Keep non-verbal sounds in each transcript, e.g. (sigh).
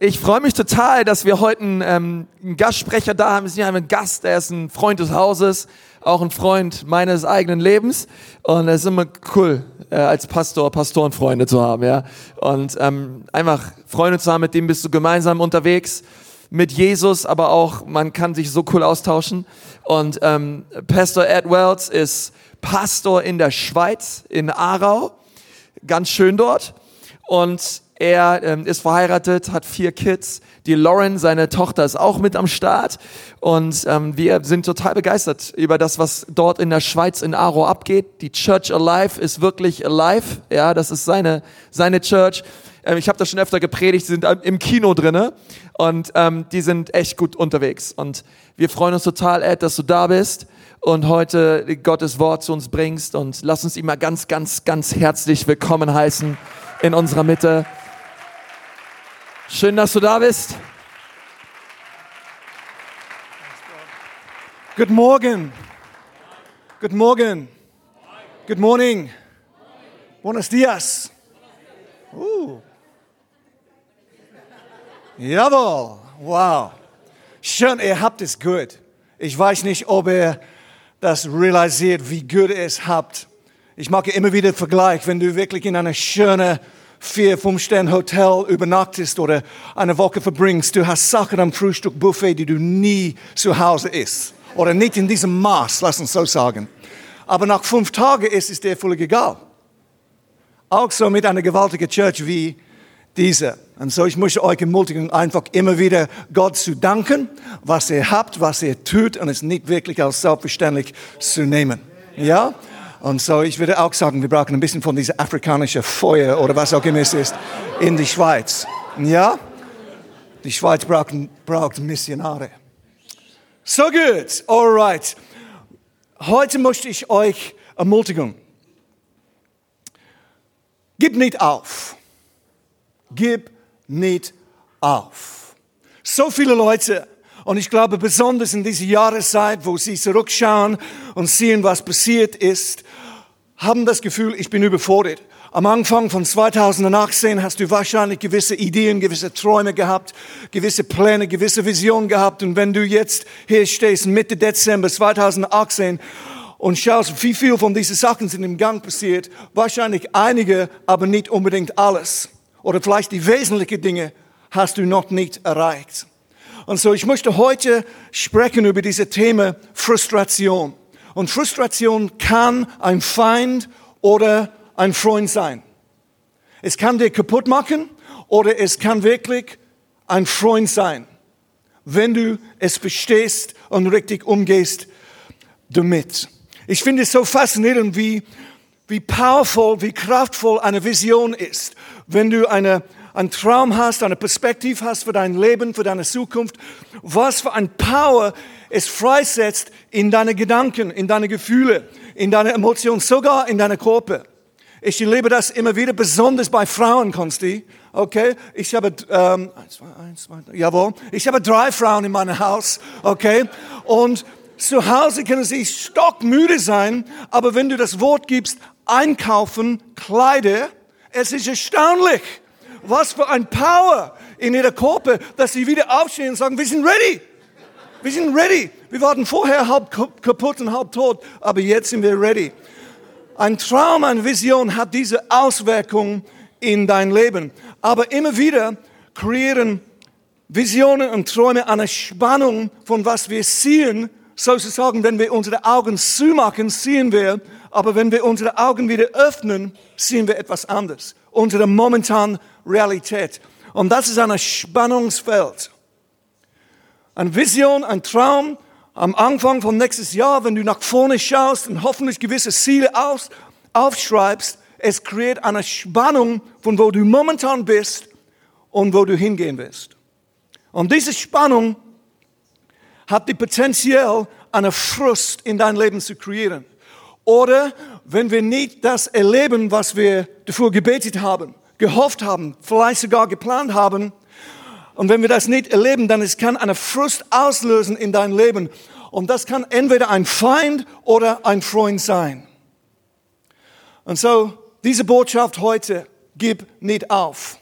Ich freue mich total, dass wir heute einen, ähm, einen Gastsprecher da haben. Wir sind ja ein Gast, der ist ein Freund des Hauses, auch ein Freund meines eigenen Lebens. Und es ist immer cool, äh, als Pastor Pastorenfreunde zu haben. ja. Und ähm, einfach Freunde zu haben, mit denen bist du gemeinsam unterwegs. Mit Jesus, aber auch, man kann sich so cool austauschen. Und ähm, Pastor Ed Wells ist Pastor in der Schweiz, in Aarau. Ganz schön dort. Und er ähm, ist verheiratet, hat vier Kids. Die Lauren, seine Tochter, ist auch mit am Start. Und ähm, wir sind total begeistert über das, was dort in der Schweiz in Aro abgeht. Die Church Alive ist wirklich alive. Ja, das ist seine, seine Church. Ähm, ich habe das schon öfter gepredigt, sie sind im Kino drinne und ähm, die sind echt gut unterwegs. Und wir freuen uns total, Ed, dass du da bist und heute Gottes Wort zu uns bringst. Und lass uns ihn mal ganz, ganz, ganz herzlich willkommen heißen in unserer Mitte. Schön, dass du da bist. Good morning. Good morning. Good morning. Buenos dias. Uh. Jawohl. Wow. Schön, ihr habt es gut. Ich weiß nicht, ob ihr das realisiert, wie gut ihr es habt. Ich mache immer wieder Vergleich, wenn du wirklich in einer schönen vier, fünf Sterne Hotel übernachtest oder eine Woche verbringst, du hast Sachen am Frühstückbuffet, die du nie zu Hause isst. Oder nicht in diesem Maß, lass uns so sagen. Aber nach fünf Tagen ist es dir völlig egal. Auch so mit einer gewaltigen Church wie diese. Und so, ich möchte euch ermutigen, einfach immer wieder Gott zu danken, was ihr habt, was ihr tut und es nicht wirklich als selbstverständlich zu nehmen. Ja? Und so, ich würde auch sagen, wir brauchen ein bisschen von dieser afrikanischen Feuer oder was auch immer es ist in die Schweiz. Ja? Die Schweiz braucht, braucht Missionare. So gut, alright. Heute möchte ich euch ermutigen. Gib nicht auf. Gib nicht auf. So viele Leute und ich glaube, besonders in dieser Jahreszeit, wo sie zurückschauen und sehen, was passiert ist, haben das Gefühl, ich bin überfordert. Am Anfang von 2018 hast du wahrscheinlich gewisse Ideen, gewisse Träume gehabt, gewisse Pläne, gewisse Visionen gehabt. Und wenn du jetzt hier stehst, Mitte Dezember 2018, und schaust, wie viel von diesen Sachen sind im Gang passiert, wahrscheinlich einige, aber nicht unbedingt alles. Oder vielleicht die wesentlichen Dinge hast du noch nicht erreicht. Und so, ich möchte heute sprechen über diese Thema Frustration. Und Frustration kann ein Feind oder ein Freund sein. Es kann dir kaputt machen oder es kann wirklich ein Freund sein, wenn du es verstehst und richtig umgehst damit. Ich finde es so faszinierend, wie, wie powerful, wie kraftvoll eine Vision ist. Wenn du eine einen Traum hast, eine Perspektive hast für dein Leben, für deine Zukunft, was für ein Power es freisetzt in deine Gedanken, in deine Gefühle, in deine Emotionen, sogar in deine Körper. Ich erlebe das immer wieder, besonders bei Frauen, Konsti. Okay, ich habe ähm, eins, zwei, eins, zwei, jawohl, ich habe drei Frauen in meinem Haus. Okay, und zu Hause können sie stockmüde sein, aber wenn du das Wort gibst, einkaufen, Kleider, es ist erstaunlich, was für ein Power in ihrer Körper, dass sie wieder aufstehen und sagen, wir sind ready. Wir sind ready. Wir waren vorher halb kaputt und halb tot, aber jetzt sind wir ready. Ein Traum, eine Vision hat diese Auswirkung in dein Leben. Aber immer wieder kreieren Visionen und Träume eine Spannung von was wir sehen, sozusagen, wenn wir unsere Augen zumachen, sehen wir, aber wenn wir unsere Augen wieder öffnen, sehen wir etwas anderes. Unsere momentan Realität. Und das ist ein Spannungsfeld. Eine Vision, ein Traum am Anfang von nächstes Jahr, wenn du nach vorne schaust und hoffentlich gewisse Ziele auf, aufschreibst, es kreiert eine Spannung von wo du momentan bist und wo du hingehen willst. Und diese Spannung hat die Potenzial, eine Frust in dein Leben zu kreieren. Oder wenn wir nicht das erleben, was wir dafür gebetet haben, gehofft haben, vielleicht sogar geplant haben. Und wenn wir das nicht erleben, dann es kann eine Frust auslösen in dein Leben. Und das kann entweder ein Feind oder ein Freund sein. Und so, diese Botschaft heute, gib nicht auf.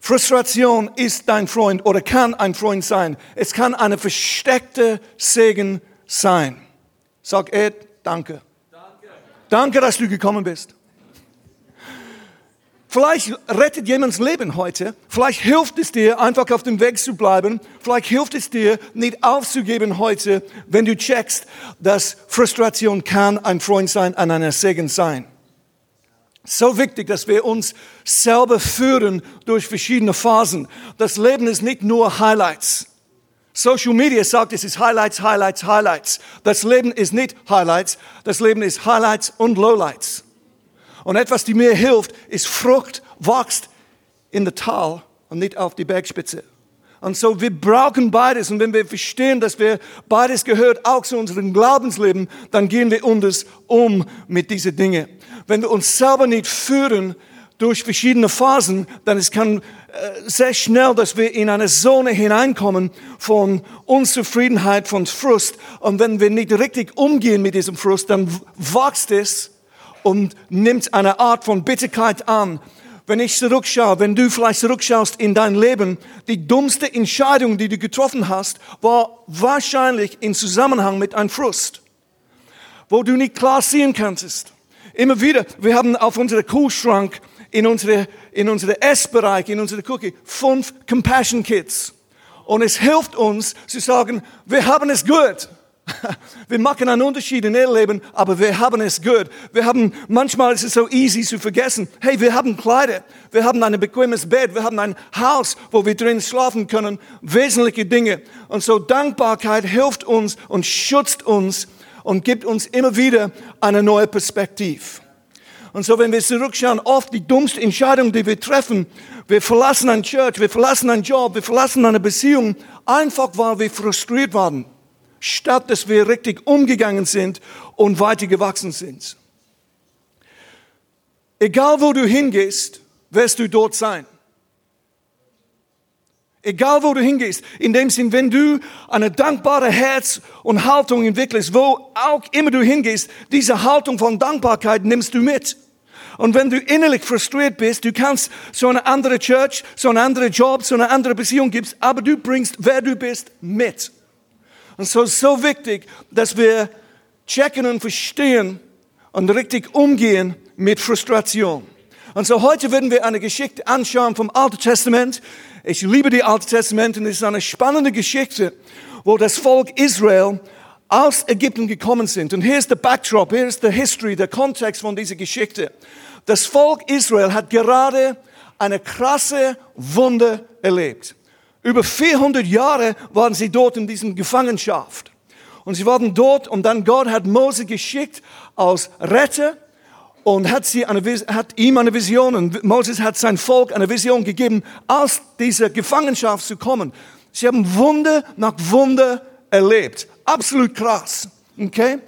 Frustration ist dein Freund oder kann ein Freund sein. Es kann eine versteckte Segen sein. Sag Ed, danke. Danke, danke dass du gekommen bist. Vielleicht rettet jemands Leben heute. Vielleicht hilft es dir, einfach auf dem Weg zu bleiben. Vielleicht hilft es dir, nicht aufzugeben heute, wenn du checkst, dass Frustration kann ein Freund sein, an einer Segen sein. So wichtig, dass wir uns selber führen durch verschiedene Phasen. Das Leben ist nicht nur Highlights. Social Media sagt, es ist Highlights, Highlights, Highlights. Das Leben ist nicht Highlights, das Leben ist Highlights und Lowlights. Und etwas, die mir hilft, ist Frucht wächst in der Tal und nicht auf die Bergspitze. Und so, wir brauchen beides. Und wenn wir verstehen, dass wir beides gehört, auch zu unserem Glaubensleben, dann gehen wir anders um mit diesen Dingen. Wenn wir uns selber nicht führen durch verschiedene Phasen, dann es kann äh, sehr schnell, dass wir in eine Zone hineinkommen von Unzufriedenheit, von Frust. Und wenn wir nicht richtig umgehen mit diesem Frust, dann wächst es und nimmt eine Art von Bitterkeit an. Wenn ich zurückschaue, wenn du vielleicht zurückschaust in dein Leben, die dummste Entscheidung, die du getroffen hast, war wahrscheinlich in Zusammenhang mit einem Frust, wo du nicht klar sehen kannst. Immer wieder, wir haben auf unserem Kühlschrank, in unsere, in unsere Essbereich, in unsere Cookie, fünf Compassion Kits. Und es hilft uns zu sagen, wir haben es gut. (laughs) Wir machen einen Unterschied in ihr Leben, aber wir haben es gut. Wir haben, manchmal ist es so easy zu vergessen. Hey, wir haben Kleider. Wir haben ein bequemes Bett. Wir haben ein Haus, wo wir drin schlafen können. Wesentliche Dinge. Und so Dankbarkeit hilft uns und schützt uns und gibt uns immer wieder eine neue Perspektive. Und so, wenn wir zurückschauen, oft die dummste Entscheidung, die wir treffen, wir verlassen ein Church, wir verlassen einen Job, wir verlassen eine Beziehung, einfach weil wir frustriert waren statt dass wir richtig umgegangen sind und weiter gewachsen sind. Egal wo du hingehst, wirst du dort sein. Egal wo du hingehst, in dem Sinn, wenn du eine dankbare Herz und Haltung entwickelst, wo auch immer du hingehst, diese Haltung von Dankbarkeit nimmst du mit. Und wenn du innerlich frustriert bist, du kannst so eine andere Church, so einen anderen Job, so eine andere Beziehung gibst, aber du bringst, wer du bist, mit. Und so ist so wichtig, dass wir checken und verstehen und richtig umgehen mit Frustration. Und so heute werden wir eine Geschichte anschauen vom Alten Testament. Ich liebe die Alte Testament und es ist eine spannende Geschichte, wo das Volk Israel aus Ägypten gekommen sind. Und hier ist der Backdrop, hier ist der History, der Kontext von dieser Geschichte. Das Volk Israel hat gerade eine krasse Wunde erlebt. Über 400 Jahre waren sie dort in diesem Gefangenschaft. Und sie waren dort und dann Gott hat Mose geschickt als Retter und hat, sie eine, hat ihm eine Vision und Moses hat sein Volk eine Vision gegeben, aus dieser Gefangenschaft zu kommen. Sie haben Wunder nach Wunder erlebt. Absolut krass. Okay?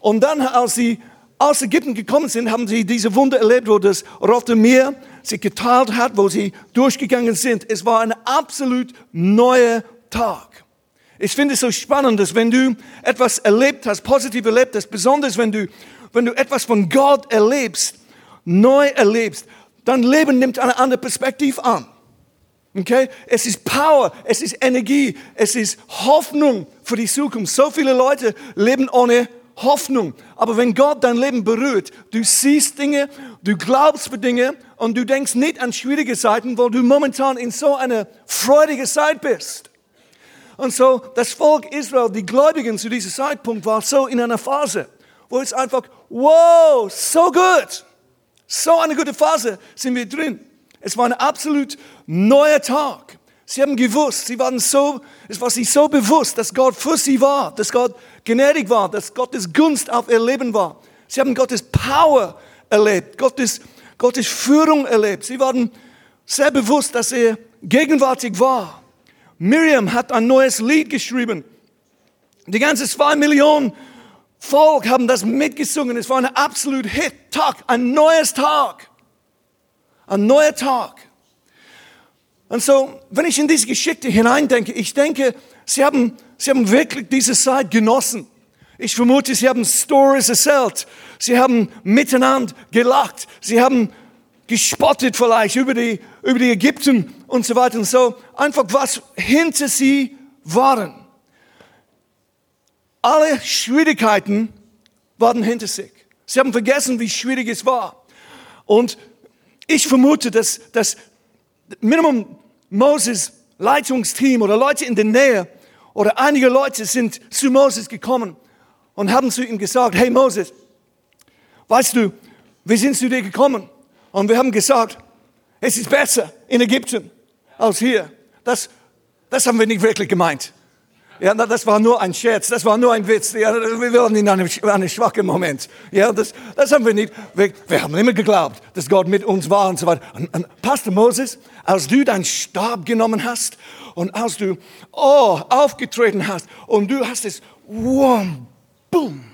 Und dann, als sie aus Ägypten gekommen sind, haben sie diese Wunder erlebt, wo das Rote Meer sie geteilt hat, wo sie durchgegangen sind. Es war ein absolut neuer Tag. Ich finde es so spannend, dass wenn du etwas erlebt hast, positiv erlebt hast, besonders wenn du, wenn du etwas von Gott erlebst, neu erlebst, dein Leben nimmt eine andere Perspektive an. Okay? Es ist Power, es ist Energie, es ist Hoffnung für die Zukunft. So viele Leute leben ohne Hoffnung. Aber wenn Gott dein Leben berührt, du siehst Dinge, du glaubst für Dinge und du denkst nicht an schwierige Zeiten, wo du momentan in so einer freudigen Zeit bist. Und so, das Volk Israel, die Gläubigen zu diesem Zeitpunkt, war so in einer Phase, wo es einfach, wow, so gut. So eine gute Phase sind wir drin. Es war ein absolut neuer Tag. Sie haben gewusst, sie waren so, es war sich so bewusst, dass Gott für sie war, dass Gott gnädig war, dass Gottes Gunst auf ihr Leben war. Sie haben Gottes Power erlebt, Gottes, Gottes Führung erlebt. Sie waren sehr bewusst, dass er gegenwärtig war. Miriam hat ein neues Lied geschrieben. Die ganze zwei Millionen Volk haben das mitgesungen. Es war ein absolut Hit-Tag, ein neues Tag. Ein neuer Tag. Und so, wenn ich in diese Geschichte hineindenke, ich denke, sie haben, sie haben wirklich diese Zeit genossen. Ich vermute, sie haben Stories erzählt. Sie haben miteinander gelacht. Sie haben gespottet vielleicht über die, über die Ägypten und so weiter und so. Einfach was hinter sie waren. Alle Schwierigkeiten waren hinter sich. Sie haben vergessen, wie schwierig es war. Und ich vermute, dass das Minimum Moses Leitungsteam oder Leute in der Nähe oder einige Leute sind zu Moses gekommen und haben zu ihm gesagt, hey Moses, weißt du, wir sind zu dir gekommen und wir haben gesagt, es ist besser in Ägypten als hier. Das, das haben wir nicht wirklich gemeint. Ja, das war nur ein Scherz, das war nur ein Witz. Ja, wir waren in einem, einem schwachen Moment. Ja, das, das haben wir nicht. Wir, wir haben immer geglaubt, dass Gott mit uns war und so weiter. Und, und Pastor Moses, als du deinen Stab genommen hast und als du oh, aufgetreten hast und du hast es, wow, boom.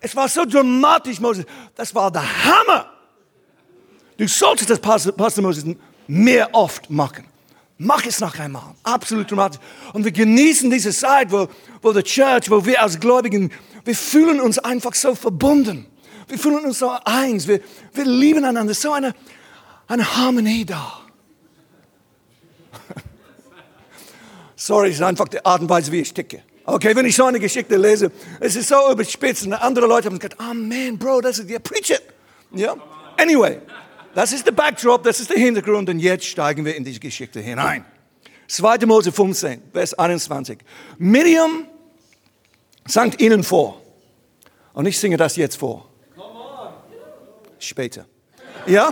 Es war so dramatisch, Moses. Das war der Hammer. Du solltest das, Pastor, Pastor Moses, mehr oft machen. Mach es noch einmal. Absolut dramatisch. Und wir genießen diese Zeit, wo, wo die Church, wo wir als Gläubigen, wir fühlen uns einfach so verbunden. Wir fühlen uns so eins. Wir, wir lieben einander. So eine, eine Harmonie da. (laughs) Sorry, es ist einfach die Art und Weise, wie ich ticke. Okay, wenn ich so eine Geschichte lese, es ist so überspitzt und andere Leute haben gesagt, oh man, Bro, das ist, yeah, preach it. Ja? Anyway. Das ist der Backdrop, das ist der Hintergrund und jetzt steigen wir in diese Geschichte hinein. 2. Mose 15, Vers 21. Miriam sangt ihnen vor. Und ich singe das jetzt vor. Später. Ja?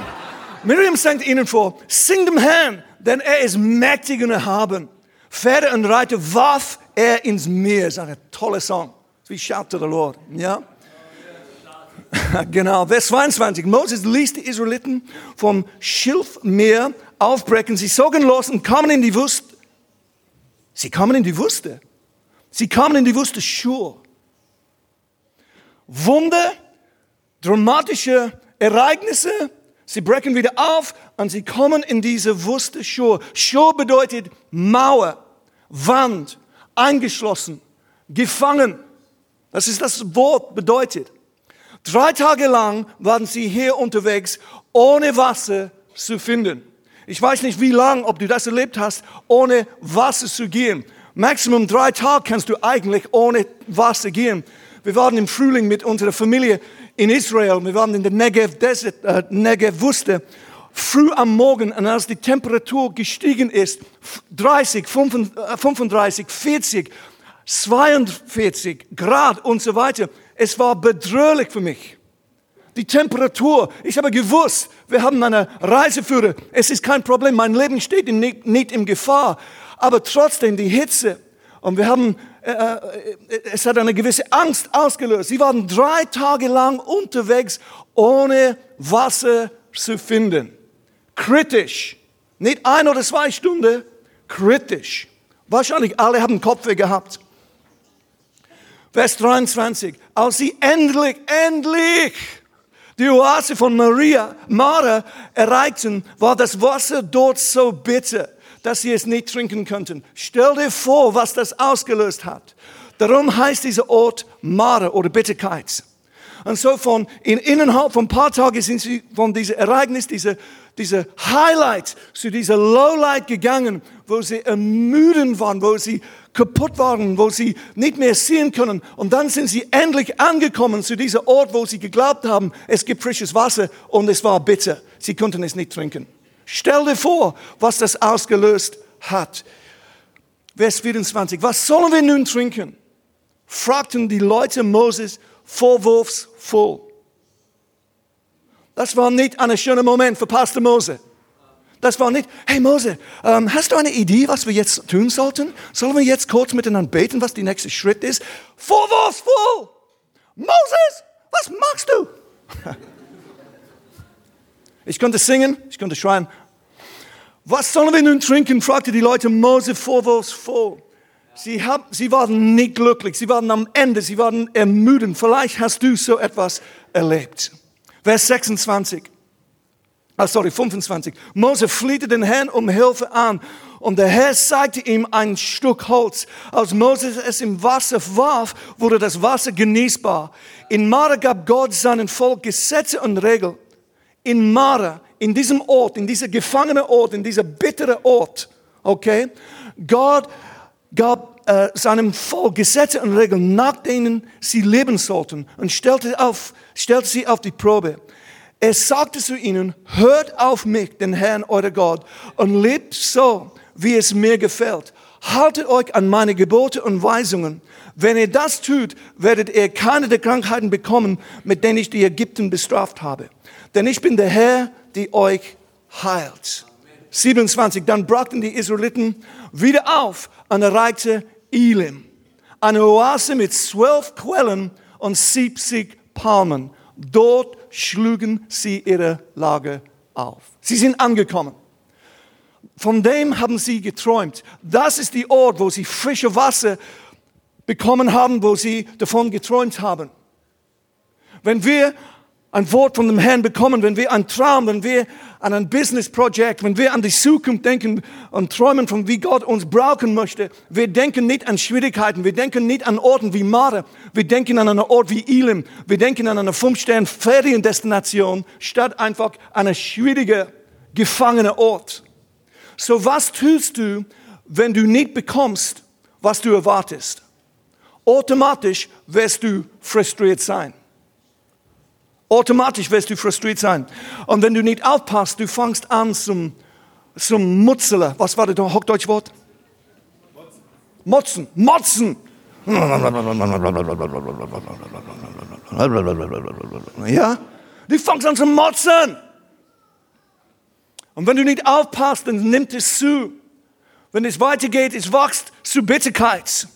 Miriam sangt ihnen vor. Sing dem Herrn, denn er ist mächtig und erhaben. Pferde und Reiter warf er ins Meer. Das ist ein toller Song. Wie shout to the Lord. Ja? (laughs) genau, Vers 22. Moses ließ die Israeliten vom Schilfmeer aufbrechen. Sie zogen los und kamen in die Wüste. Sie kamen in die Wüste. Sie kamen in die Wüste Schur. Wunder, dramatische Ereignisse. Sie brechen wieder auf und sie kommen in diese Wüste Schur. Schur bedeutet Mauer, Wand, eingeschlossen, gefangen. Das ist das Wort bedeutet. Drei Tage lang waren sie hier unterwegs, ohne Wasser zu finden. Ich weiß nicht, wie lang, ob du das erlebt hast, ohne Wasser zu gehen. Maximum drei Tage kannst du eigentlich ohne Wasser gehen. Wir waren im Frühling mit unserer Familie in Israel. Wir waren in der Negev Desert, äh, Negev Wüste. Früh am Morgen, und als die Temperatur gestiegen ist, 30, 35, 40, 42 Grad und so weiter, es war bedrohlich für mich. Die Temperatur, ich habe gewusst, wir haben eine Reiseführer, es ist kein Problem, mein Leben steht nicht, nicht in Gefahr, aber trotzdem die Hitze und wir haben, äh, äh, es hat eine gewisse Angst ausgelöst. Sie waren drei Tage lang unterwegs, ohne Wasser zu finden. Kritisch. Nicht ein oder zwei Stunden, kritisch. Wahrscheinlich alle haben Kopfweh gehabt. Vers 23. Als sie endlich, endlich die Oase von Maria, Mara erreichten, war das Wasser dort so bitter, dass sie es nicht trinken könnten. Stell dir vor, was das ausgelöst hat. Darum heißt dieser Ort Mara oder Bitterkeit. Und so von, in, innerhalb von ein paar Tagen sind sie von diesem Ereignis, dieser, dieser Highlight zu dieser Lowlight gegangen, wo sie ermüdend waren, wo sie kaputt waren, wo sie nicht mehr sehen können. Und dann sind sie endlich angekommen zu diesem Ort, wo sie geglaubt haben, es gibt frisches Wasser und es war bitter. Sie konnten es nicht trinken. Stell dir vor, was das ausgelöst hat. Vers 24. Was sollen wir nun trinken? fragten die Leute Moses vorwurfsvoll. Das war nicht ein schöner Moment für Pastor Mose. Das war nicht, hey Mose, ähm, hast du eine Idee, was wir jetzt tun sollten? Sollen wir jetzt kurz miteinander beten, was der nächste Schritt ist? Vorwurfsvoll! Moses, was machst du? (laughs) ich konnte singen, ich konnte schreien. Was sollen wir nun trinken? fragte die Leute Mose vorwurfsvoll. Sie, hab, sie waren nicht glücklich, sie waren am Ende, sie waren ermüdend. Vielleicht hast du so etwas erlebt. Vers 26 ah, sorry, 25. Mose flehte den Herrn um Hilfe an und der Herr zeigte ihm ein Stück Holz. Als Moses es im Wasser warf, wurde das Wasser genießbar. In Mara gab Gott seinem Volk Gesetze und Regeln. In Mara, in diesem Ort, in dieser gefangene Ort, in dieser bittere Ort, okay, Gott gab äh, seinem Volk Gesetze und Regeln, nach denen sie leben sollten und stellte, auf, stellte sie auf die Probe. Er sagte zu ihnen, hört auf mich, den Herrn, euer Gott, und lebt so, wie es mir gefällt. Haltet euch an meine Gebote und Weisungen. Wenn ihr das tut, werdet ihr keine der Krankheiten bekommen, mit denen ich die Ägypten bestraft habe. Denn ich bin der Herr, die euch heilt. 27. Dann brachten die Israeliten wieder auf und erreichte Elim. Eine Oase mit zwölf Quellen und 70 Palmen. Dort schlugen sie ihre Lage auf. Sie sind angekommen. Von dem haben sie geträumt. Das ist die Ort, wo sie frische Wasser bekommen haben, wo sie davon geträumt haben. Wenn wir ein Wort von dem Herrn bekommen, wenn wir einen Traum, wenn wir an ein Business Project, wenn wir an die Zukunft denken und träumen von wie Gott uns brauchen möchte, wir denken nicht an Schwierigkeiten, wir denken nicht an Orten wie Mare, wir denken an einen Ort wie Elim, wir denken an eine Fünf-Stern-Feriendestination statt einfach an einen schwierigen, gefangenen Ort. So was tust du, wenn du nicht bekommst, was du erwartest? Automatisch wirst du frustriert sein. Automatisch wirst du frustriert sein. Und wenn du nicht aufpasst, du fängst an zum, zum Mutzeln. Was war das Hochdeutschwort? Motzen. Motzen. Ja? Du fängst an zu motzen. Und wenn du nicht aufpasst, dann nimmt es zu. Wenn es weitergeht, es wächst zu Bitterkeit.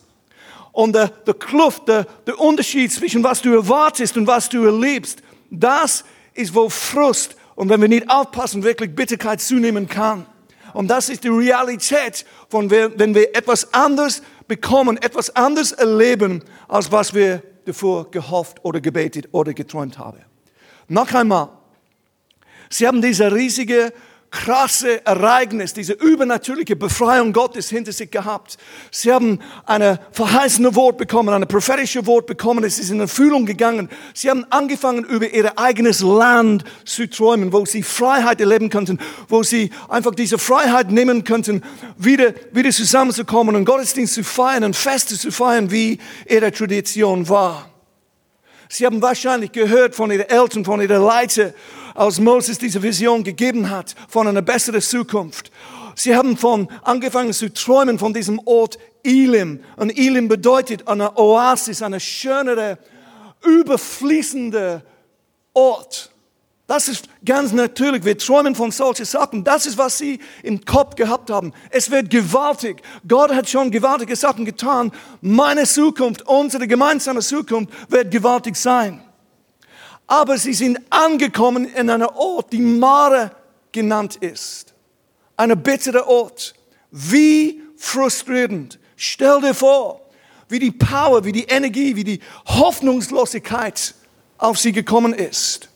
Und der, der Kluft, der, der Unterschied zwischen was du erwartest und was du erlebst, das ist, wo Frust und wenn wir nicht aufpassen, wirklich Bitterkeit zunehmen kann. Und das ist die Realität, von wenn wir etwas anderes bekommen, etwas anderes erleben, als was wir davor gehofft oder gebetet oder geträumt haben. Noch einmal, Sie haben diese riesige krasse Ereignis, diese übernatürliche Befreiung Gottes hinter sich gehabt. Sie haben eine verheißene Wort bekommen, eine prophetische Wort bekommen. Es ist in Erfüllung gegangen. Sie haben angefangen, über ihr eigenes Land zu träumen, wo sie Freiheit erleben könnten, wo sie einfach diese Freiheit nehmen könnten, wieder, wieder zusammenzukommen und Gottesdienst zu feiern und Feste zu feiern, wie ihre Tradition war. Sie haben wahrscheinlich gehört von ihren Eltern, von ihren Leitern, als Moses diese Vision gegeben hat von einer besseren Zukunft. Sie haben von angefangen zu träumen von diesem Ort Elim. Und Elim bedeutet eine Oasis, eine schönere, überfließende Ort. Das ist ganz natürlich. Wir träumen von solchen Sachen. Das ist, was sie im Kopf gehabt haben. Es wird gewaltig. Gott hat schon gewaltige Sachen getan. Meine Zukunft, unsere gemeinsame Zukunft wird gewaltig sein aber sie sind angekommen in einer Ort, die Mare genannt ist. Eine bittere Ort. Wie frustrierend. Stell dir vor, wie die Power, wie die Energie, wie die Hoffnungslosigkeit auf sie gekommen ist.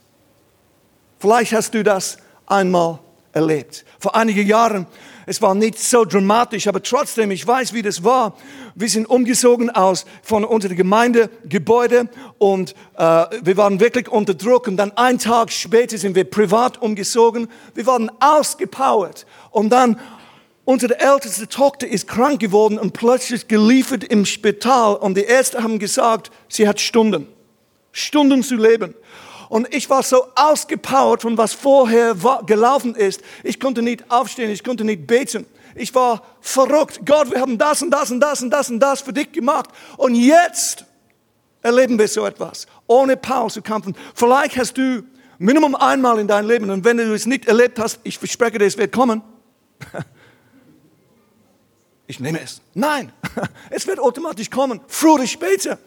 Vielleicht hast du das einmal erlebt. Vor einigen Jahren es war nicht so dramatisch, aber trotzdem, ich weiß, wie das war. Wir sind umgezogen aus von unserem Gemeindegebäude und äh, wir waren wirklich unter Druck. Und dann einen Tag später sind wir privat umgezogen. Wir waren ausgepowert. Und dann unsere älteste Tochter ist krank geworden und plötzlich geliefert im Spital. Und die Ärzte haben gesagt, sie hat Stunden. Stunden zu leben. Und ich war so ausgepowert von was vorher gelaufen ist. Ich konnte nicht aufstehen, ich konnte nicht beten. Ich war verrückt. Gott, wir haben das und das und das und das und das für dich gemacht. Und jetzt erleben wir so etwas. Ohne Pause kämpfen. Vielleicht hast du Minimum einmal in deinem Leben, und wenn du es nicht erlebt hast, ich verspreche dir, es wird kommen. (laughs) ich nehme es. Nein, (laughs) es wird automatisch kommen, früher oder später.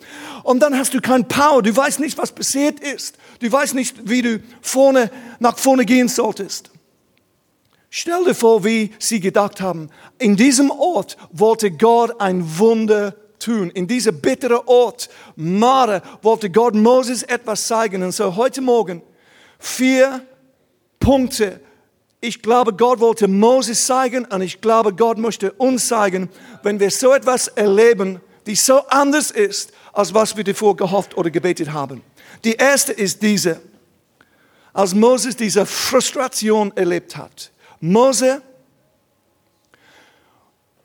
Und dann hast du kein Power, du weißt nicht, was passiert ist. Du weißt nicht, wie du vorne, nach vorne gehen solltest. Stell dir vor, wie sie gedacht haben. In diesem Ort wollte Gott ein Wunder tun. In dieser bitteren Ort, Mare, wollte Gott Moses etwas zeigen. Und so heute Morgen vier Punkte, ich glaube, Gott wollte Moses zeigen und ich glaube, Gott möchte uns zeigen, wenn wir so etwas erleben, die so anders ist, als was wir davor gehofft oder gebetet haben. Die erste ist diese. als Moses diese Frustration erlebt hat. Mose,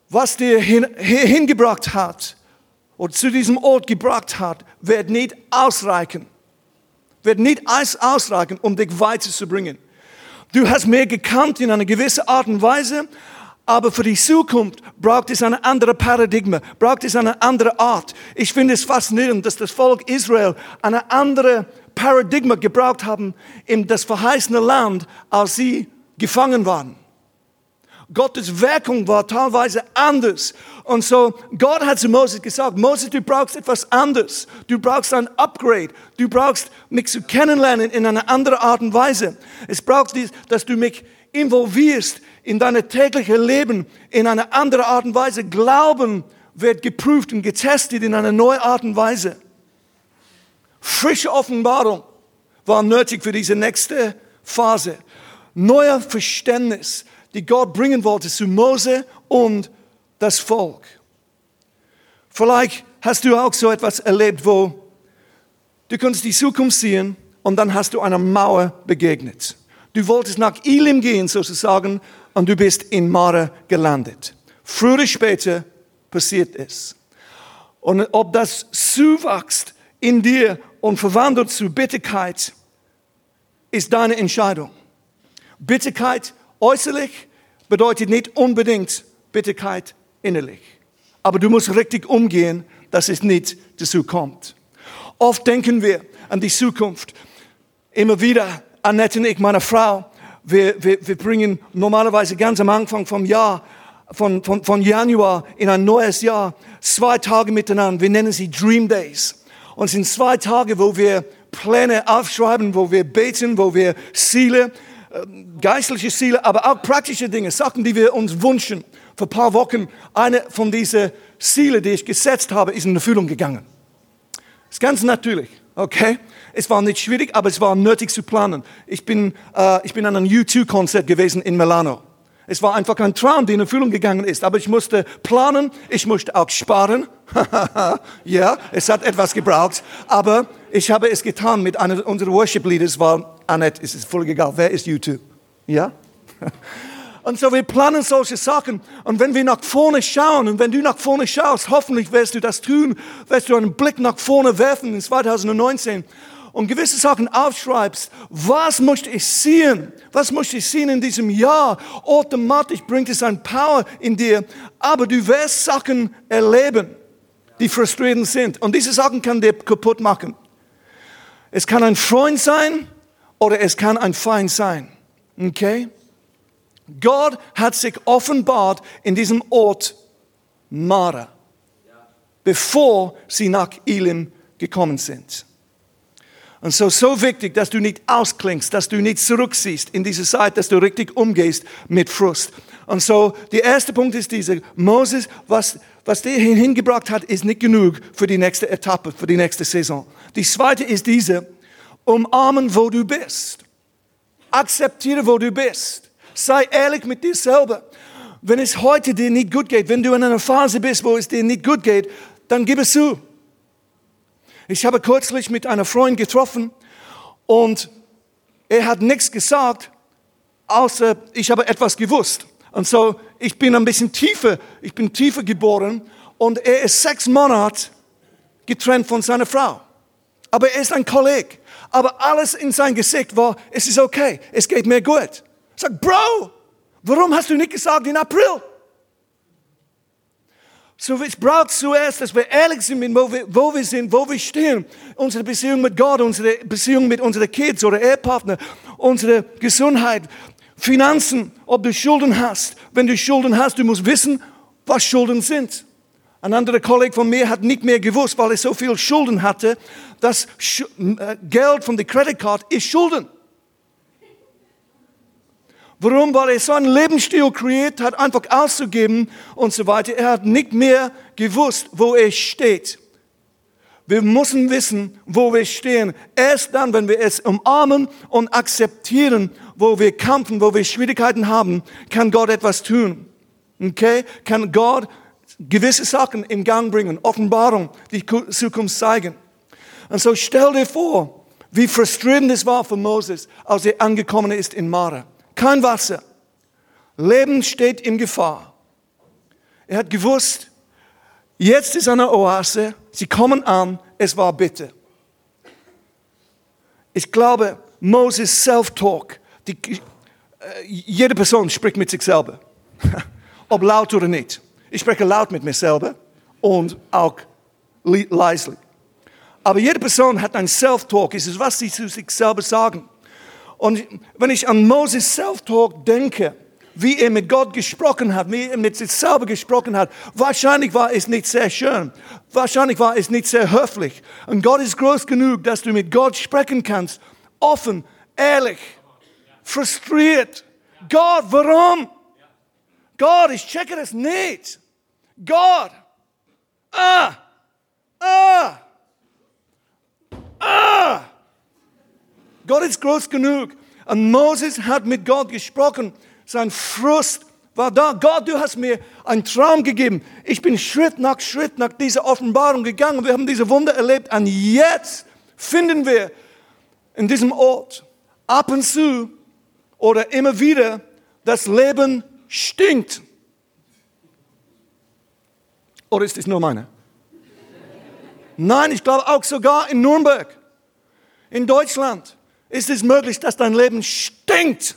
was dir hin, hingebracht hat oder zu diesem Ort gebracht hat, wird nicht ausreichen. Wird nicht ausreichen, um dich weiterzubringen. Du hast mehr gekannt in einer gewissen Art und Weise, aber für die Zukunft braucht es eine andere Paradigma, braucht es eine andere Art. Ich finde es faszinierend, dass das Volk Israel eine andere Paradigma gebraucht haben in das verheißene Land, als sie gefangen waren. Gottes Wirkung war teilweise anders. Und so, Gott hat zu Moses gesagt, Moses, du brauchst etwas anderes. Du brauchst ein Upgrade. Du brauchst mich zu kennenlernen in einer anderen Art und Weise. Es braucht dass du mich involvierst in dein tägliches Leben in einer anderen Art und Weise. Glauben wird geprüft und getestet in einer neuen Art und Weise. Frische Offenbarung war nötig für diese nächste Phase. Neuer Verständnis, die Gott bringen wollte zu Mose und das Volk. Vielleicht hast du auch so etwas erlebt, wo du konntest die Zukunft sehen und dann hast du einer Mauer begegnet. Du wolltest nach Elim gehen sozusagen und du bist in Mara gelandet. Früher oder später passiert es. Und ob das zuwächst in dir und verwandelt zu Bitterkeit, ist deine Entscheidung. Bitterkeit äußerlich bedeutet nicht unbedingt Bitterkeit innerlich. Aber du musst richtig umgehen, dass es nicht dazu kommt. Oft denken wir an die Zukunft. Immer wieder, Annette und ich, meine Frau, wir, wir, wir bringen normalerweise ganz am Anfang vom Jahr, von, von, von Januar in ein neues Jahr, zwei Tage miteinander. Wir nennen sie Dream Days. Und es sind zwei Tage, wo wir Pläne aufschreiben, wo wir beten, wo wir Ziele, äh, geistliche Ziele, aber auch praktische Dinge, Sachen, die wir uns wünschen. Vor ein paar Wochen, eine von diesen Zielen, die ich gesetzt habe, ist in Erfüllung gegangen. Das ist ganz natürlich, okay? Es war nicht schwierig, aber es war nötig zu planen. Ich bin, äh, ich bin an einem U2-Konzert gewesen in Milano. Es war einfach ein Traum, der in Erfüllung gegangen ist. Aber ich musste planen, ich musste auch sparen. (laughs) ja, es hat etwas gebraucht. Aber ich habe es getan mit einer unserer Worship-Leaders, weil Annette, es ist völlig egal, wer ist U2? Ja? (laughs) Und so wir planen solche Sachen. Und wenn wir nach vorne schauen und wenn du nach vorne schaust, hoffentlich wirst du das tun, wirst du einen Blick nach vorne werfen in 2019 und gewisse Sachen aufschreibst, was möchte ich sehen? Was möchte ich sehen in diesem Jahr? Automatisch bringt es ein Power in dir, aber du wirst Sachen erleben, die frustrierend sind. Und diese Sachen kann dir kaputt machen. Es kann ein Freund sein oder es kann ein Feind sein. Okay? Gott hat sich offenbart in diesem Ort Mara, bevor sie nach Elim gekommen sind. Und so, so wichtig, dass du nicht ausklingst, dass du nicht zurücksiehst in diese Zeit, dass du richtig umgehst mit Frust. Und so, der erste Punkt ist dieser, Moses, was, was der hingebracht hat, ist nicht genug für die nächste Etappe, für die nächste Saison. Die zweite ist diese, umarmen, wo du bist. Akzeptiere, wo du bist. Sei ehrlich mit dir selber. Wenn es heute dir nicht gut geht, wenn du in einer Phase bist, wo es dir nicht gut geht, dann gib es zu. Ich habe kürzlich mit einer Freundin getroffen und er hat nichts gesagt, außer ich habe etwas gewusst. Und so, ich bin ein bisschen tiefer, ich bin tiefer geboren und er ist sechs Monate getrennt von seiner Frau. Aber er ist ein Kollege. Aber alles in sein Gesicht war, es ist okay, es geht mir gut. Sag, Bro, warum hast du nicht gesagt in April? So, es braucht zuerst, dass wir ehrlich sind, wo wir, wo wir sind, wo wir stehen. Unsere Beziehung mit Gott, unsere Beziehung mit unseren Kids oder Ehepartner, unsere Gesundheit, Finanzen, ob du Schulden hast. Wenn du Schulden hast, du musst wissen, was Schulden sind. Ein anderer Kollege von mir hat nicht mehr gewusst, weil er so viel Schulden hatte, dass äh, Geld von der Credit Card ist Schulden. Warum? Weil er so einen Lebensstil kreiert hat, einfach auszugeben und so weiter. Er hat nicht mehr gewusst, wo er steht. Wir müssen wissen, wo wir stehen. Erst dann, wenn wir es umarmen und akzeptieren, wo wir kämpfen, wo wir Schwierigkeiten haben, kann Gott etwas tun. Okay? Kann Gott gewisse Sachen in Gang bringen, Offenbarung, die Zukunft zeigen. Und so stell dir vor, wie frustrierend es war für Moses, als er angekommen ist in Mara. Kein Wasser. Leben steht in Gefahr. Er hat gewusst, jetzt ist eine Oase, sie kommen an, es war bitte. Ich glaube, Moses Self-Talk, äh, jede Person spricht mit sich selber, (laughs) ob laut oder nicht. Ich spreche laut mit mir selber und auch leislich. Aber jede Person hat ein Self-Talk, ist es, was sie zu sich selber sagen. Und wenn ich an Moses Self-Talk denke, wie er mit Gott gesprochen hat, wie er mit sich selber gesprochen hat, wahrscheinlich war es nicht sehr schön. Wahrscheinlich war es nicht sehr höflich. Und Gott ist groß genug, dass du mit Gott sprechen kannst. Offen, ehrlich, frustriert. Gott, warum? Gott, ich checke das nicht. Gott, ah, ah, ah. Gott ist groß genug. Und Moses hat mit Gott gesprochen. Sein Frust war da. Gott, du hast mir einen Traum gegeben. Ich bin Schritt nach Schritt nach dieser Offenbarung gegangen. Wir haben diese Wunder erlebt. Und jetzt finden wir in diesem Ort ab und zu oder immer wieder das Leben stinkt. Oder ist das nur meine? Nein, ich glaube auch sogar in Nürnberg, in Deutschland ist es möglich, dass dein Leben stinkt.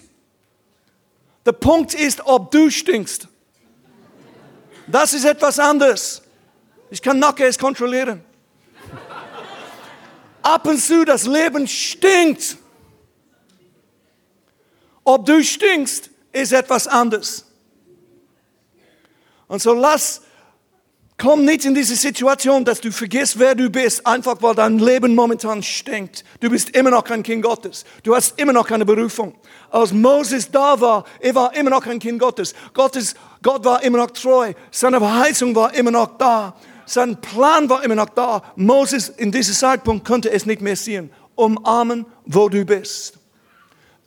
Der Punkt ist, ob du stinkst. Das ist etwas anderes. Ich kann es kontrollieren. Ab und zu das Leben stinkt. Ob du stinkst, ist etwas anderes. Und so lass Komm nicht in diese Situation, dass du vergisst, wer du bist, einfach weil dein Leben momentan stinkt. Du bist immer noch kein Kind Gottes. Du hast immer noch keine Berufung. Als Moses da war, er war immer noch ein Kind Gottes. Gottes Gott war immer noch treu. Seine Verheißung war immer noch da. Sein Plan war immer noch da. Moses in diesem Zeitpunkt konnte es nicht mehr sehen. Umarmen, wo du bist.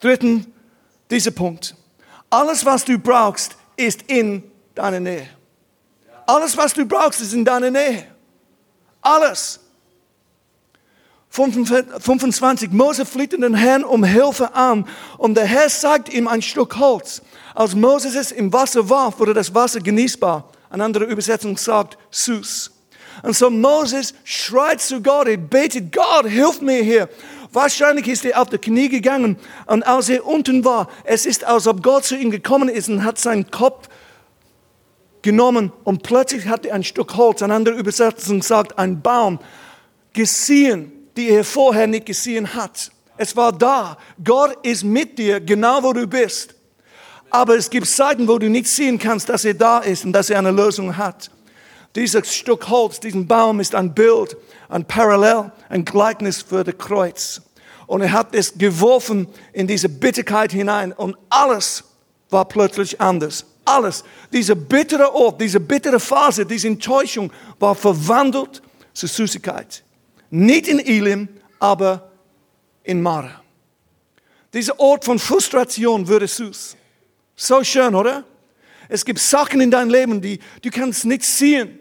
Dritten, dieser Punkt. Alles, was du brauchst, ist in deiner Nähe. Alles, was du brauchst, ist in deiner Nähe. Alles. 25. Mose fliehte den Herrn um Hilfe an und der Herr sagt ihm ein Stück Holz. Als Moses es im Wasser warf, wurde das Wasser genießbar. Eine andere Übersetzung sagt süß. Und so Moses schreit zu Gott, er betet, Gott, hilf mir hier. Wahrscheinlich ist er auf die Knie gegangen und als er unten war, es ist, als ob Gott zu ihm gekommen ist und hat seinen Kopf genommen und plötzlich hat er ein Stück Holz, eine andere Übersetzung sagt, ein Baum, gesehen, die er vorher nicht gesehen hat. Es war da. Gott ist mit dir, genau wo du bist. Aber es gibt Zeiten, wo du nicht sehen kannst, dass er da ist und dass er eine Lösung hat. Dieses Stück Holz, diesen Baum ist ein Bild, ein Parallel, ein Gleichnis für das Kreuz. Und er hat es geworfen in diese Bitterkeit hinein und alles war plötzlich anders. Alles, diese bittere Ort, diese bittere Phase, diese Enttäuschung war verwandelt zu Süßigkeit. Nicht in Elim, aber in Mara. Dieser Ort von Frustration würde süß. So schön, oder? Es gibt Sachen in deinem Leben, die du kannst nicht sehen,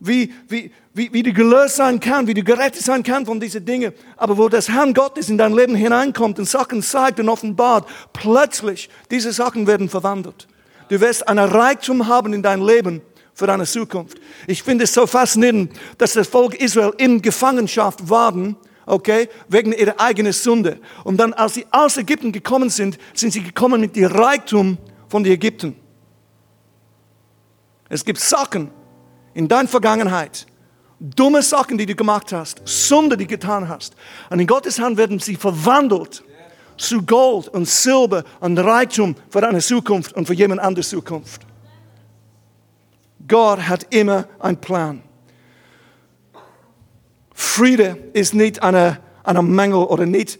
wie, wie, wie, wie du gelöst sein kann, wie du gerettet sein kann von diesen Dingen. Aber wo das Herrn Gottes in dein Leben hineinkommt und Sachen zeigt und offenbart, plötzlich diese Sachen werden verwandelt. Du wirst einen Reichtum haben in deinem Leben für deine Zukunft. Ich finde es so faszinierend, dass das Volk Israel in Gefangenschaft waren, okay, wegen ihrer eigenen Sünde. Und dann, als sie aus Ägypten gekommen sind, sind sie gekommen mit dem Reichtum von den Ägypten. Es gibt Sachen in deiner Vergangenheit, dumme Sachen, die du gemacht hast, Sünde, die du getan hast. Und in Gottes Hand werden sie verwandelt zu Gold und Silber und Reichtum für deine Zukunft und für jemand anderes Zukunft. Gott hat immer einen Plan. Friede ist nicht eine, eine Mangel oder nicht,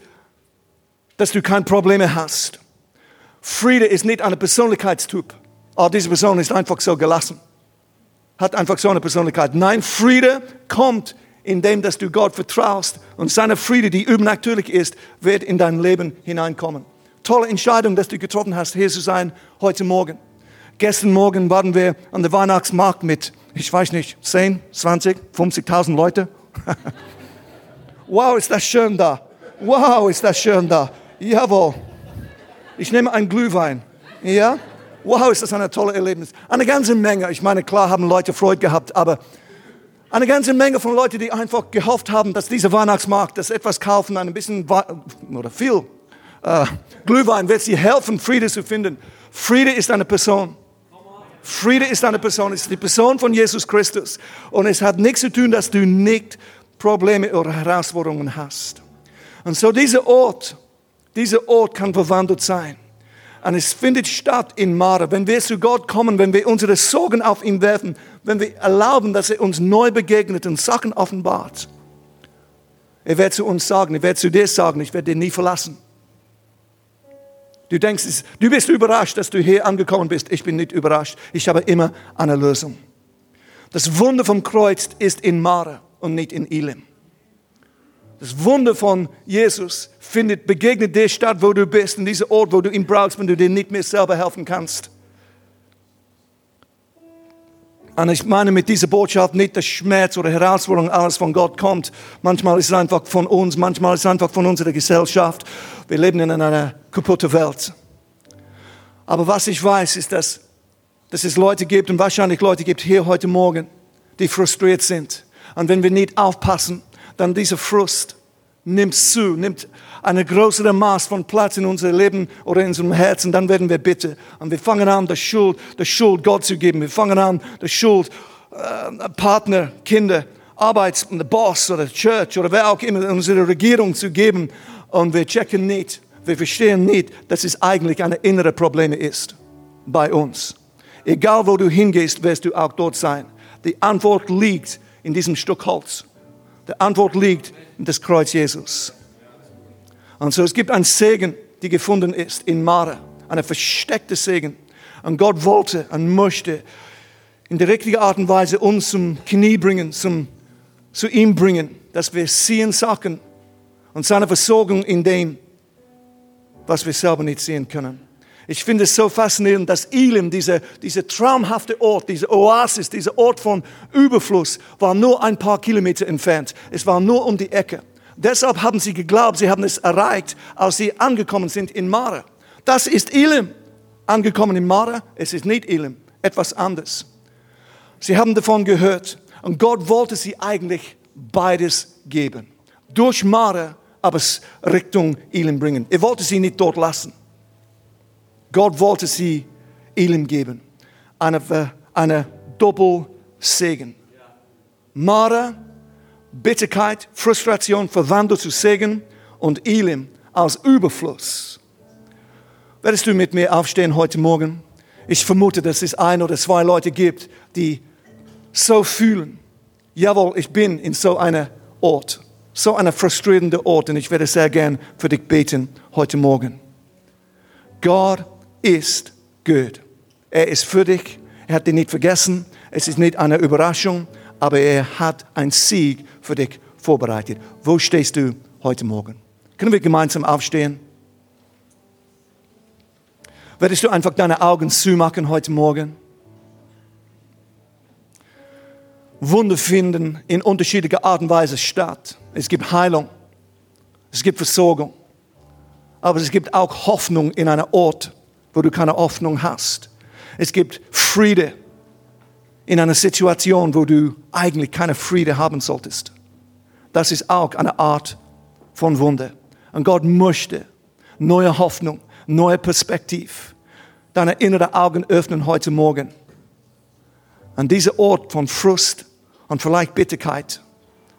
dass du keine Probleme hast. Friede ist nicht ein Persönlichkeitstyp. Oh, diese Person ist einfach so gelassen. Hat einfach so eine Persönlichkeit. Nein, Friede kommt indem dass du Gott vertraust und seine Friede, die übernatürlich ist, wird in dein Leben hineinkommen. Tolle Entscheidung, dass du getroffen hast, hier zu sein heute Morgen. Gestern Morgen waren wir an der Weihnachtsmarkt mit, ich weiß nicht, 10, 20, 50.000 Leute. (laughs) wow, ist das schön da. Wow, ist das schön da. Jawohl. Ich nehme einen Glühwein. Ja? Wow, ist das ein tolles Erlebnis. Eine ganze Menge. Ich meine, klar haben Leute Freude gehabt, aber eine ganze Menge von Leuten, die einfach gehofft haben, dass dieser Weihnachtsmarkt, das etwas kaufen, ein bisschen oder viel äh, Glühwein wird sie helfen, Friede zu finden. Friede ist eine Person. Friede ist eine Person, ist die Person von Jesus Christus. Und es hat nichts zu tun, dass du nicht Probleme oder Herausforderungen hast. Und so dieser Ort, dieser Ort kann verwandelt sein. Und es findet statt in Mare. Wenn wir zu Gott kommen, wenn wir unsere Sorgen auf ihn werfen, wenn wir erlauben, dass er uns neu begegnet und Sachen offenbart. Er wird zu uns sagen, er wird zu dir sagen, ich werde dir nie verlassen. Du denkst, du bist überrascht, dass du hier angekommen bist. Ich bin nicht überrascht. Ich habe immer eine Lösung. Das Wunder vom Kreuz ist in Mare und nicht in Elim. Das Wunder von Jesus findet, begegnet dir statt, wo du bist, in diesem Ort, wo du ihn brauchst, wenn du dir nicht mehr selber helfen kannst. Und ich meine mit dieser Botschaft nicht, dass Schmerz oder Herausforderung alles von Gott kommt. Manchmal ist es einfach von uns, manchmal ist es einfach von unserer Gesellschaft. Wir leben in einer kaputten Welt. Aber was ich weiß, ist, dass, dass es Leute gibt und wahrscheinlich Leute gibt hier heute Morgen, die frustriert sind. Und wenn wir nicht aufpassen, dann dieser Frust nimmt zu, nimmt eine größere Maß von Platz in unserem Leben oder in unserem Herzen, dann werden wir bitte. Und wir fangen an, das Schuld, das Schuld Gott zu geben. Wir fangen an, das Schuld äh, Partner, Kinder, Arbeits, Boss oder Church oder wer auch immer, unsere Regierung zu geben. Und wir checken nicht, wir verstehen nicht, dass es eigentlich ein innere Problem ist bei uns. Egal wo du hingehst, wirst du auch dort sein. Die Antwort liegt in diesem Stück Holz. Die Antwort liegt in das Kreuz Jesus. Und so, es gibt einen Segen, die gefunden ist in Mara, eine versteckte Segen. Und Gott wollte und möchte in der richtigen Art und Weise uns zum Knie bringen, zum, zu ihm bringen, dass wir sehen Sachen und seine Versorgung in dem, was wir selber nicht sehen können. Ich finde es so faszinierend, dass Elim, dieser, dieser traumhafte Ort, diese Oasis, dieser Ort von Überfluss, war nur ein paar Kilometer entfernt. Es war nur um die Ecke. Deshalb haben sie geglaubt, sie haben es erreicht, als sie angekommen sind in Mara. Das ist Elim. Angekommen in Mara, es ist nicht Elim, etwas anderes. Sie haben davon gehört und Gott wollte sie eigentlich beides geben. Durch Mara, aber Richtung Elim bringen. Er wollte sie nicht dort lassen. Gott wollte sie Elim geben. Eine, eine Doppelsegen. Mara Bitterkeit, Frustration verwandelt zu Segen und Elim als Überfluss. Werdest du mit mir aufstehen heute Morgen? Ich vermute, dass es ein oder zwei Leute gibt, die so fühlen, jawohl, ich bin in so einem Ort, so einer frustrierenden Ort und ich werde sehr gern für dich beten heute Morgen. Gott ist gut. Er ist für dich. Er hat dich nicht vergessen. Es ist nicht eine Überraschung aber er hat einen Sieg für dich vorbereitet. Wo stehst du heute Morgen? Können wir gemeinsam aufstehen? Würdest du einfach deine Augen zumachen heute Morgen? Wunder finden in unterschiedlicher Art und Weise statt. Es gibt Heilung, es gibt Versorgung, aber es gibt auch Hoffnung in einem Ort, wo du keine Hoffnung hast. Es gibt Friede in einer Situation, wo du eigentlich keine Friede haben solltest. Das ist auch eine Art von Wunder. Und Gott möchte neue Hoffnung, neue Perspektive, deine inneren Augen öffnen heute Morgen. An dieser Ort von Frust und vielleicht Bitterkeit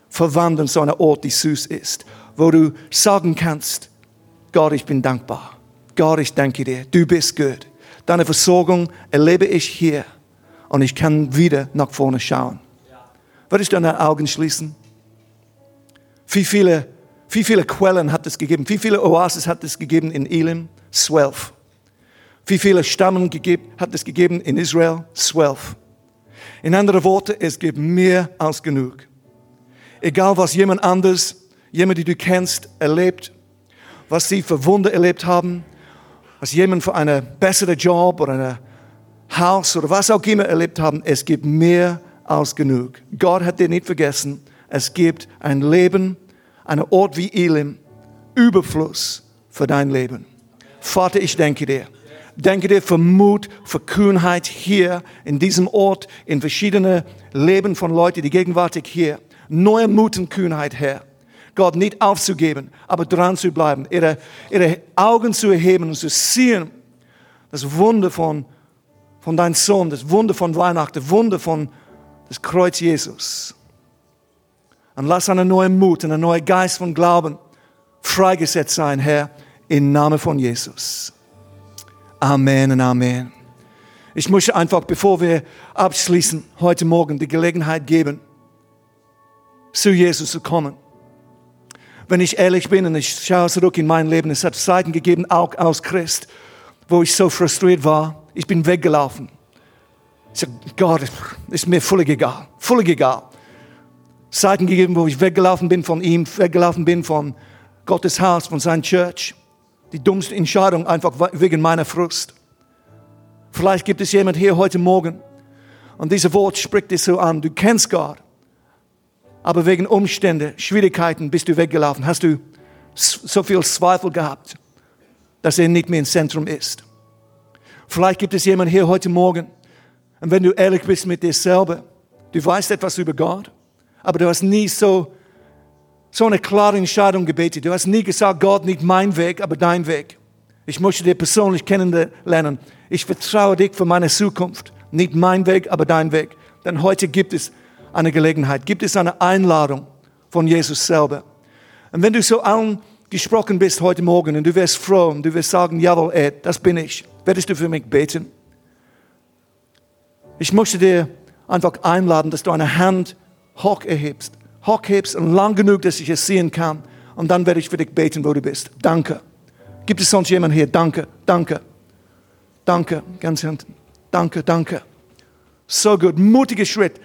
verwandeln zu einem Ort, die süß ist, wo du sagen kannst, Gott, ich bin dankbar. Gott, ich danke dir. Du bist gut. Deine Versorgung erlebe ich hier und ich kann wieder nach vorne schauen. Würdest du deine Augen schließen? Wie viele, wie viele Quellen hat es gegeben? Wie viele Oasis hat es gegeben in Elim? Zwölf. Wie viele Stammen hat es gegeben in Israel? Zwölf. In anderen Worten, es gibt mehr als genug. Egal was jemand anders, jemand, den du kennst, erlebt, was sie für Wunder erlebt haben, was jemand für einen besseren Job oder eine Haus oder was auch immer erlebt haben, es gibt mehr als genug. Gott hat dir nicht vergessen. Es gibt ein Leben, einen Ort wie Elim, Überfluss für dein Leben. Vater, ich danke dir. Danke dir für Mut, für Kühnheit hier in diesem Ort, in verschiedene Leben von Leuten, die gegenwärtig hier. Neue Mut und Kühnheit, Herr. Gott nicht aufzugeben, aber dran zu bleiben, ihre, ihre Augen zu erheben und zu sehen, das Wunder von, von deinem Sohn, das Wunder von Weihnachten, das Wunder von das Kreuz Jesus. Und lass einen neuen Mut, einen neuen Geist von Glauben freigesetzt sein, Herr, im Namen von Jesus. Amen und Amen. Ich möchte einfach, bevor wir abschließen, heute Morgen die Gelegenheit geben, zu Jesus zu kommen. Wenn ich ehrlich bin und ich schaue zurück in mein Leben, es hat Zeiten gegeben, auch aus Christ, wo ich so frustriert war. Ich bin weggelaufen. Ich sage, Gott, ist mir völlig egal, völlig egal. Zeiten gegeben, wo ich weggelaufen bin von ihm, weggelaufen bin von Gottes Haus, von seiner Church. Die dummste Entscheidung einfach wegen meiner Frust. Vielleicht gibt es jemand hier heute Morgen und dieses Wort spricht dich so an. Du kennst Gott, aber wegen Umstände, Schwierigkeiten bist du weggelaufen. Hast du so viel Zweifel gehabt, dass er nicht mehr im Zentrum ist. Vielleicht gibt es jemand hier heute Morgen und wenn du ehrlich bist mit dir selber, du weißt etwas über Gott, aber du hast nie so, so eine klare Entscheidung gebetet. Du hast nie gesagt, Gott, nicht mein Weg, aber dein Weg. Ich möchte dir persönlich kennenlernen. Ich vertraue dich für meine Zukunft. Nicht mein Weg, aber dein Weg. Denn heute gibt es eine Gelegenheit, gibt es eine Einladung von Jesus selber. Und wenn du so angesprochen bist heute Morgen und du wirst froh und du wirst sagen, jawohl, Ed, das bin ich, werdest du für mich beten? Ich möchte dir einfach einladen, dass du eine Hand hoch erhebst, hoch hebst und lang genug, dass ich es sehen kann. Und dann werde ich für dich beten, wo du bist. Danke. Gibt es sonst jemanden hier? Danke, danke, danke, ganz hinten. Danke, danke. So gut, mutiger Schritt.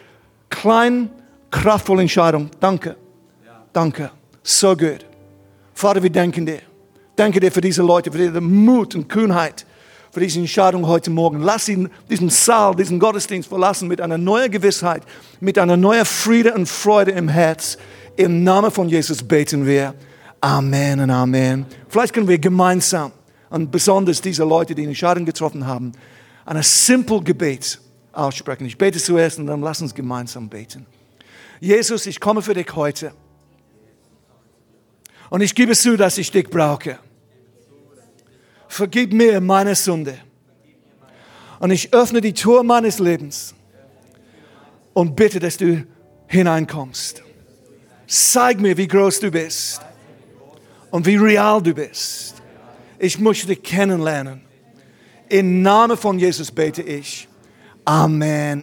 Klein, kraftvolle Entscheidung. Danke, danke. So gut. Vater, wir danken dir. Danke dir für diese Leute, für ihre Mut und Kühnheit für diese Entscheidung heute Morgen. Lass ihn diesen Saal, diesen Gottesdienst verlassen mit einer neuen Gewissheit, mit einer neuen Friede und Freude im Herz. Im Namen von Jesus beten wir. Amen und Amen. Vielleicht können wir gemeinsam und besonders diese Leute, die Entscheidung getroffen haben, ein simple Gebet aussprechen. Ich bete zuerst und dann lass uns gemeinsam beten. Jesus, ich komme für dich heute. Und ich gebe zu, dass ich dich brauche vergib mir meine Sünde. Und ich öffne die Tür meines Lebens und bitte, dass du hineinkommst. Zeig mir, wie groß du bist und wie real du bist. Ich möchte dich kennenlernen. Im Namen von Jesus bete ich. Amen.